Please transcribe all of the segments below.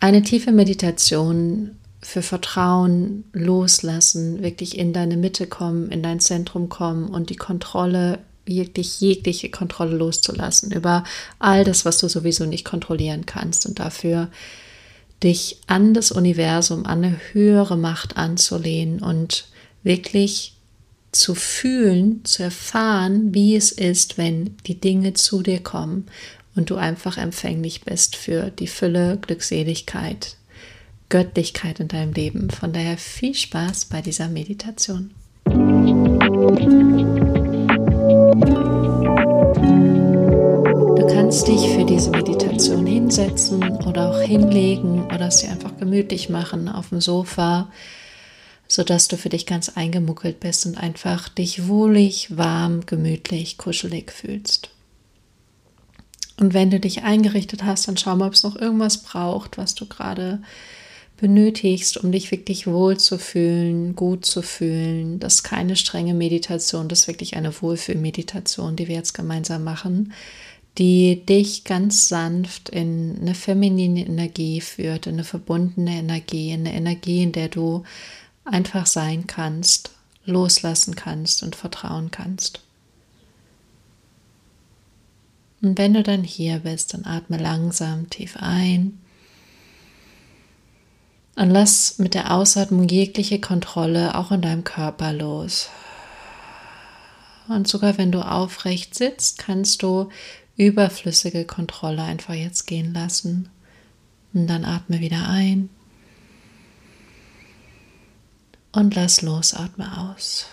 Eine tiefe Meditation für Vertrauen, Loslassen, wirklich in deine Mitte kommen, in dein Zentrum kommen und die Kontrolle, wirklich jegliche Kontrolle loszulassen über all das, was du sowieso nicht kontrollieren kannst und dafür dich an das Universum, an eine höhere Macht anzulehnen und wirklich zu fühlen, zu erfahren, wie es ist, wenn die Dinge zu dir kommen und du einfach empfänglich bist für die Fülle, Glückseligkeit, Göttlichkeit in deinem Leben. Von daher viel Spaß bei dieser Meditation. Du kannst dich für diese Meditation hinsetzen oder auch hinlegen oder dir einfach gemütlich machen auf dem Sofa, sodass du für dich ganz eingemuckelt bist und einfach dich wohlig, warm, gemütlich, kuschelig fühlst. Und wenn du dich eingerichtet hast, dann schau mal, ob es noch irgendwas braucht, was du gerade benötigst, um dich wirklich wohl zu fühlen, gut zu fühlen. Das ist keine strenge Meditation, das ist wirklich eine Wohlfühlmeditation, die wir jetzt gemeinsam machen, die dich ganz sanft in eine feminine Energie führt, in eine verbundene Energie, in eine Energie, in der du einfach sein kannst, loslassen kannst und vertrauen kannst. Und wenn du dann hier bist, dann atme langsam tief ein und lass mit der Ausatmung jegliche Kontrolle auch in deinem Körper los. Und sogar wenn du aufrecht sitzt, kannst du überflüssige Kontrolle einfach jetzt gehen lassen. Und dann atme wieder ein. Und lass los, atme aus.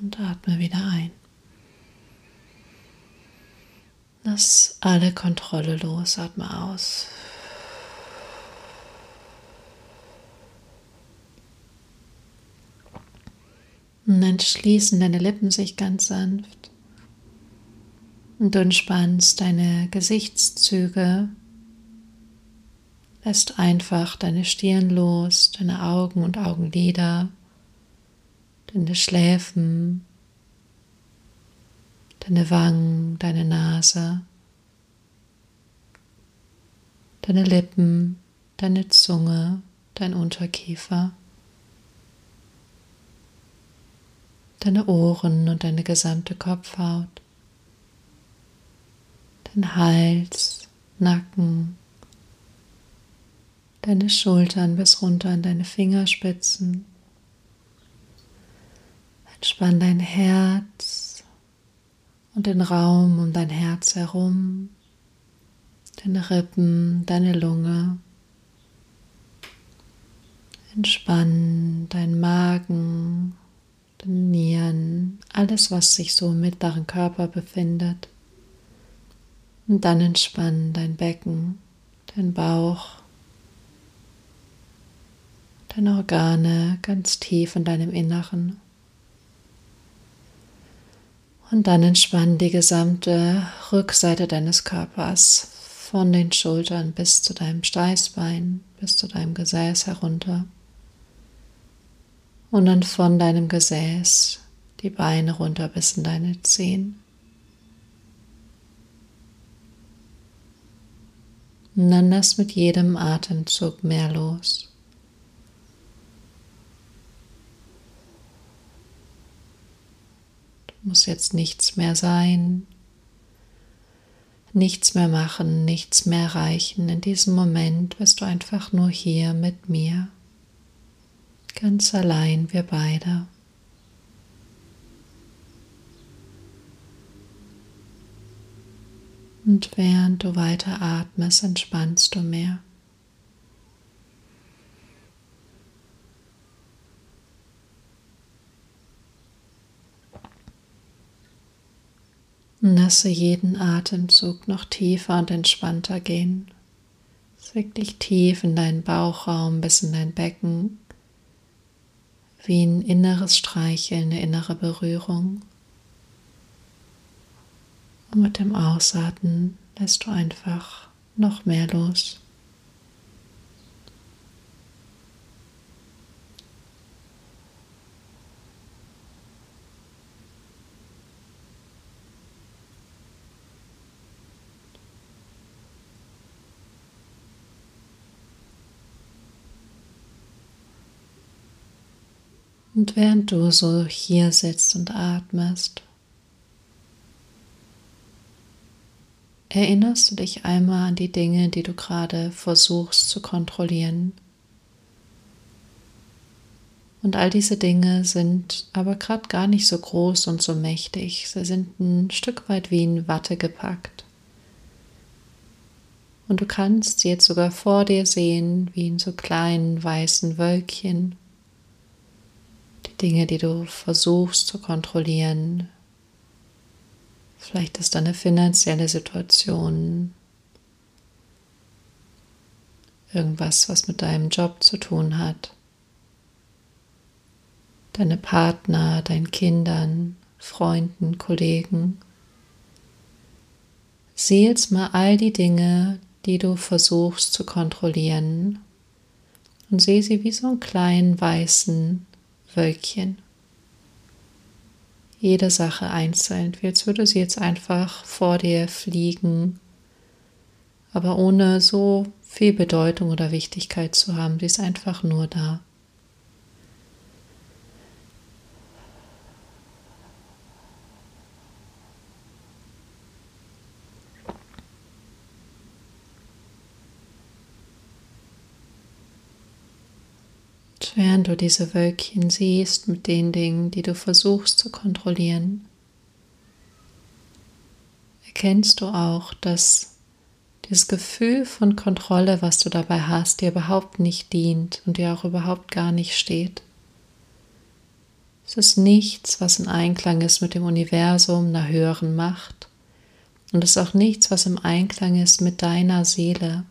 Und atme wieder ein. Lass alle Kontrolle los, atme aus. Und dann schließen deine Lippen sich ganz sanft. Und du entspannst deine Gesichtszüge, lässt einfach deine Stirn los, deine Augen und Augenlider, deine Schläfen, deine Wangen, deine Nase, deine Lippen, deine Zunge, dein Unterkiefer, deine Ohren und deine gesamte Kopfhaut, dein Hals, Nacken, deine Schultern bis runter an deine Fingerspitzen. Entspann dein Herz, und den Raum um dein Herz herum, deine Rippen, deine Lunge. Entspann dein Magen, deine Nieren, alles, was sich so im mittleren Körper befindet. Und dann entspann dein Becken, dein Bauch, deine Organe ganz tief in deinem Inneren. Und dann entspann die gesamte Rückseite deines Körpers von den Schultern bis zu deinem Steißbein, bis zu deinem Gesäß herunter. Und dann von deinem Gesäß die Beine runter bis in deine Zehen. Und dann lass mit jedem Atemzug mehr los. Muss jetzt nichts mehr sein, nichts mehr machen, nichts mehr erreichen. In diesem Moment bist du einfach nur hier mit mir, ganz allein, wir beide. Und während du weiter atmest, entspannst du mehr. Lasse jeden Atemzug noch tiefer und entspannter gehen. Wirklich tief in deinen Bauchraum bis in dein Becken. Wie ein inneres Streicheln, eine innere Berührung. Und mit dem Ausatmen lässt du einfach noch mehr los. Und während du so hier sitzt und atmest, erinnerst du dich einmal an die Dinge, die du gerade versuchst zu kontrollieren. Und all diese Dinge sind aber gerade gar nicht so groß und so mächtig. Sie sind ein Stück weit wie in Watte gepackt. Und du kannst sie jetzt sogar vor dir sehen, wie in so kleinen weißen Wölkchen. Dinge, die du versuchst zu kontrollieren. Vielleicht ist deine finanzielle Situation irgendwas, was mit deinem Job zu tun hat. Deine Partner, deinen Kindern, Freunden, Kollegen. Sieh jetzt mal all die Dinge, die du versuchst zu kontrollieren und sehe sie wie so einen kleinen weißen Wölkchen. Jede Sache einzeln, als würde sie jetzt einfach vor dir fliegen, aber ohne so viel Bedeutung oder Wichtigkeit zu haben. Sie ist einfach nur da. Während du diese Wölkchen siehst mit den Dingen, die du versuchst zu kontrollieren, erkennst du auch, dass dieses Gefühl von Kontrolle, was du dabei hast, dir überhaupt nicht dient und dir auch überhaupt gar nicht steht. Es ist nichts, was in Einklang ist mit dem Universum, einer höheren Macht. Und es ist auch nichts, was im Einklang ist mit deiner Seele,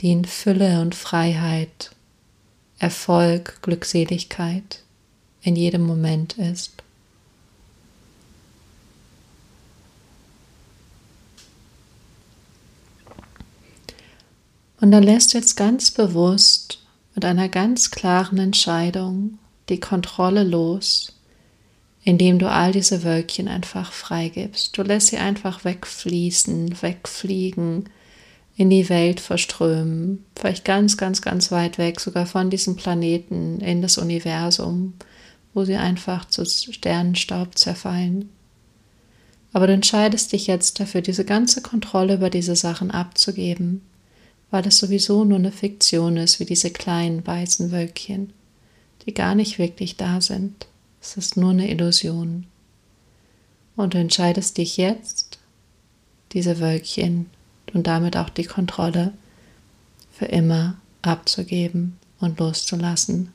die in Fülle und Freiheit Erfolg, Glückseligkeit in jedem Moment ist. Und dann lässt du jetzt ganz bewusst mit einer ganz klaren Entscheidung die Kontrolle los, indem du all diese Wölkchen einfach freigibst. Du lässt sie einfach wegfließen, wegfliegen, in die Welt verströmen, vielleicht ganz, ganz, ganz weit weg, sogar von diesem Planeten in das Universum, wo sie einfach zu Sternenstaub zerfallen. Aber du entscheidest dich jetzt dafür, diese ganze Kontrolle über diese Sachen abzugeben, weil es sowieso nur eine Fiktion ist, wie diese kleinen weißen Wölkchen, die gar nicht wirklich da sind. Es ist nur eine Illusion. Und du entscheidest dich jetzt, diese Wölkchen und damit auch die Kontrolle für immer abzugeben und loszulassen.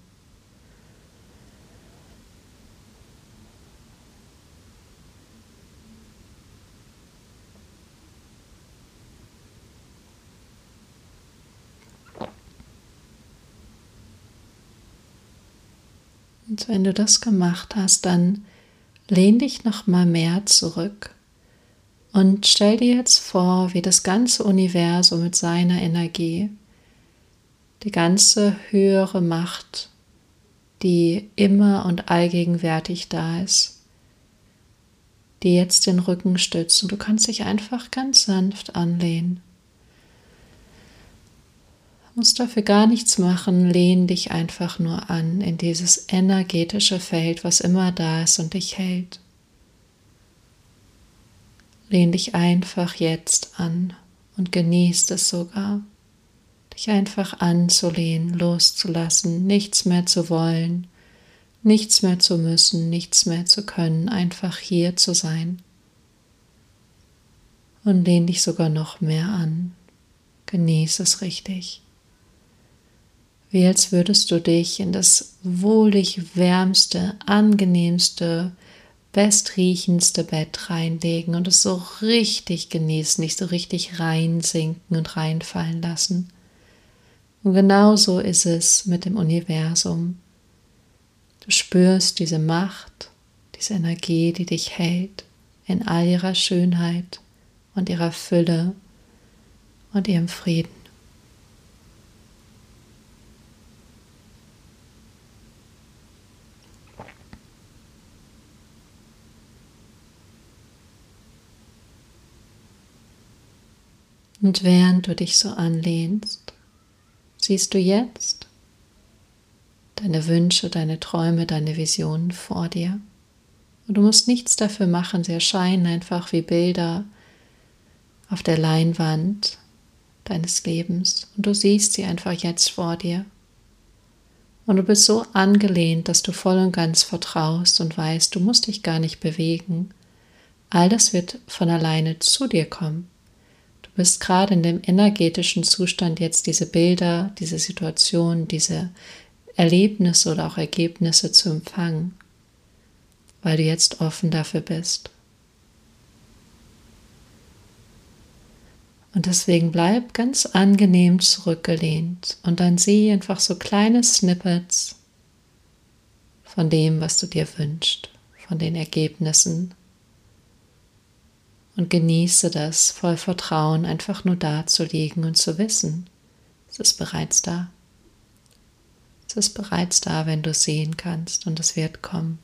Und wenn du das gemacht hast, dann lehn dich noch mal mehr zurück und stell dir jetzt vor, wie das ganze Universum mit seiner Energie, die ganze höhere Macht, die immer und allgegenwärtig da ist, die jetzt den Rücken stützt und du kannst dich einfach ganz sanft anlehnen. Du musst dafür gar nichts machen, lehn dich einfach nur an in dieses energetische Feld, was immer da ist und dich hält. Lehn dich einfach jetzt an und genießt es sogar, dich einfach anzulehnen, loszulassen, nichts mehr zu wollen, nichts mehr zu müssen, nichts mehr zu können, einfach hier zu sein. Und lehn dich sogar noch mehr an. Genieß es richtig. Wie als würdest du dich in das wohlig wärmste, angenehmste, bestriechendste Bett reinlegen und es so richtig genießen, nicht so richtig reinsinken und reinfallen lassen. Und genauso ist es mit dem Universum. Du spürst diese Macht, diese Energie, die dich hält in all ihrer Schönheit und ihrer Fülle und ihrem Frieden. Und während du dich so anlehnst, siehst du jetzt deine Wünsche, deine Träume, deine Visionen vor dir. Und du musst nichts dafür machen, sie erscheinen einfach wie Bilder auf der Leinwand deines Lebens und du siehst sie einfach jetzt vor dir. Und du bist so angelehnt, dass du voll und ganz vertraust und weißt, du musst dich gar nicht bewegen. All das wird von alleine zu dir kommen. Du bist gerade in dem energetischen Zustand, jetzt diese Bilder, diese Situation, diese Erlebnisse oder auch Ergebnisse zu empfangen, weil du jetzt offen dafür bist. Und deswegen bleib ganz angenehm zurückgelehnt und dann sieh einfach so kleine Snippets von dem, was du dir wünschst, von den Ergebnissen. Und genieße das voll Vertrauen, einfach nur da zu liegen und zu wissen, es ist bereits da. Es ist bereits da, wenn du sehen kannst und es wird kommen.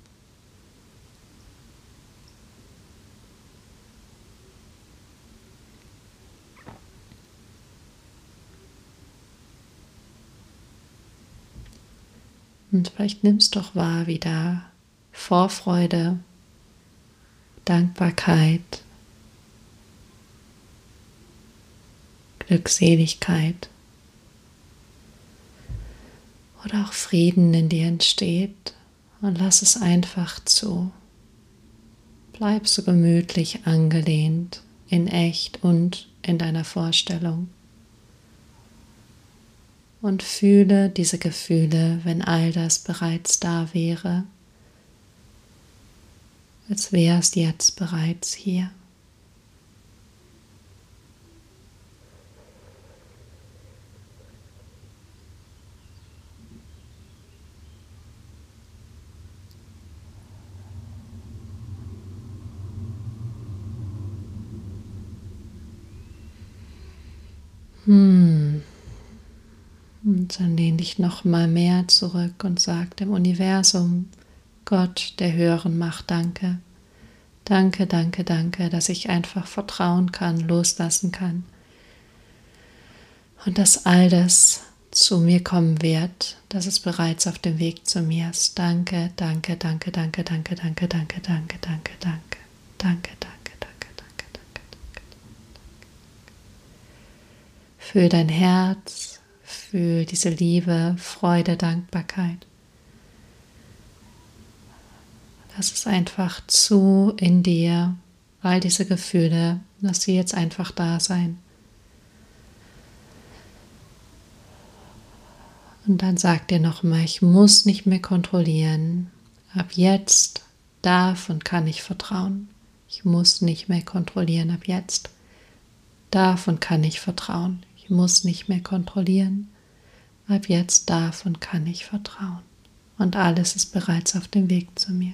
Und vielleicht nimmst doch wahr, wie da Vorfreude, Dankbarkeit, Glückseligkeit oder auch Frieden in dir entsteht und lass es einfach zu. Bleib so gemütlich angelehnt in echt und in deiner Vorstellung und fühle diese Gefühle, wenn all das bereits da wäre, als wäre es jetzt bereits hier. Und dann lehn dich noch mal mehr zurück und sag dem Universum, Gott der höheren Macht, danke. Danke, danke, danke, dass ich einfach vertrauen kann, loslassen kann. Und dass all das zu mir kommen wird, dass es bereits auf dem Weg zu mir ist. Danke, danke, danke, danke, danke, danke, danke, danke, danke, danke, danke, danke, danke, danke, danke, danke. Für dein Herz Fühl diese Liebe, Freude, Dankbarkeit. Lass es einfach zu in dir, all diese Gefühle, lass sie jetzt einfach da sein. Und dann sag dir nochmal, ich muss nicht mehr kontrollieren. Ab jetzt darf und kann ich vertrauen. Ich muss nicht mehr kontrollieren. Ab jetzt darf und kann ich vertrauen. Ich muss nicht mehr kontrollieren. Ab jetzt darf und kann ich vertrauen. Und alles ist bereits auf dem Weg zu mir.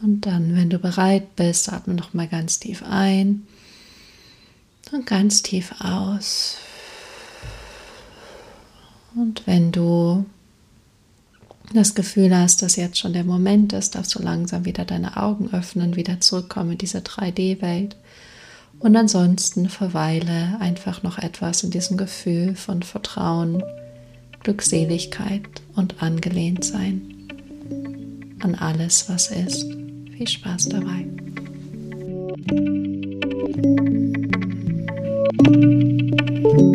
Und dann, wenn du bereit bist, atme noch mal ganz tief ein und ganz tief aus. Und wenn du das Gefühl hast, dass jetzt schon der Moment ist, darfst du langsam wieder deine Augen öffnen, wieder zurückkommen in diese 3D-Welt und ansonsten verweile einfach noch etwas in diesem Gefühl von Vertrauen, Glückseligkeit und angelehnt sein an alles, was ist. Viel Spaß dabei. Musik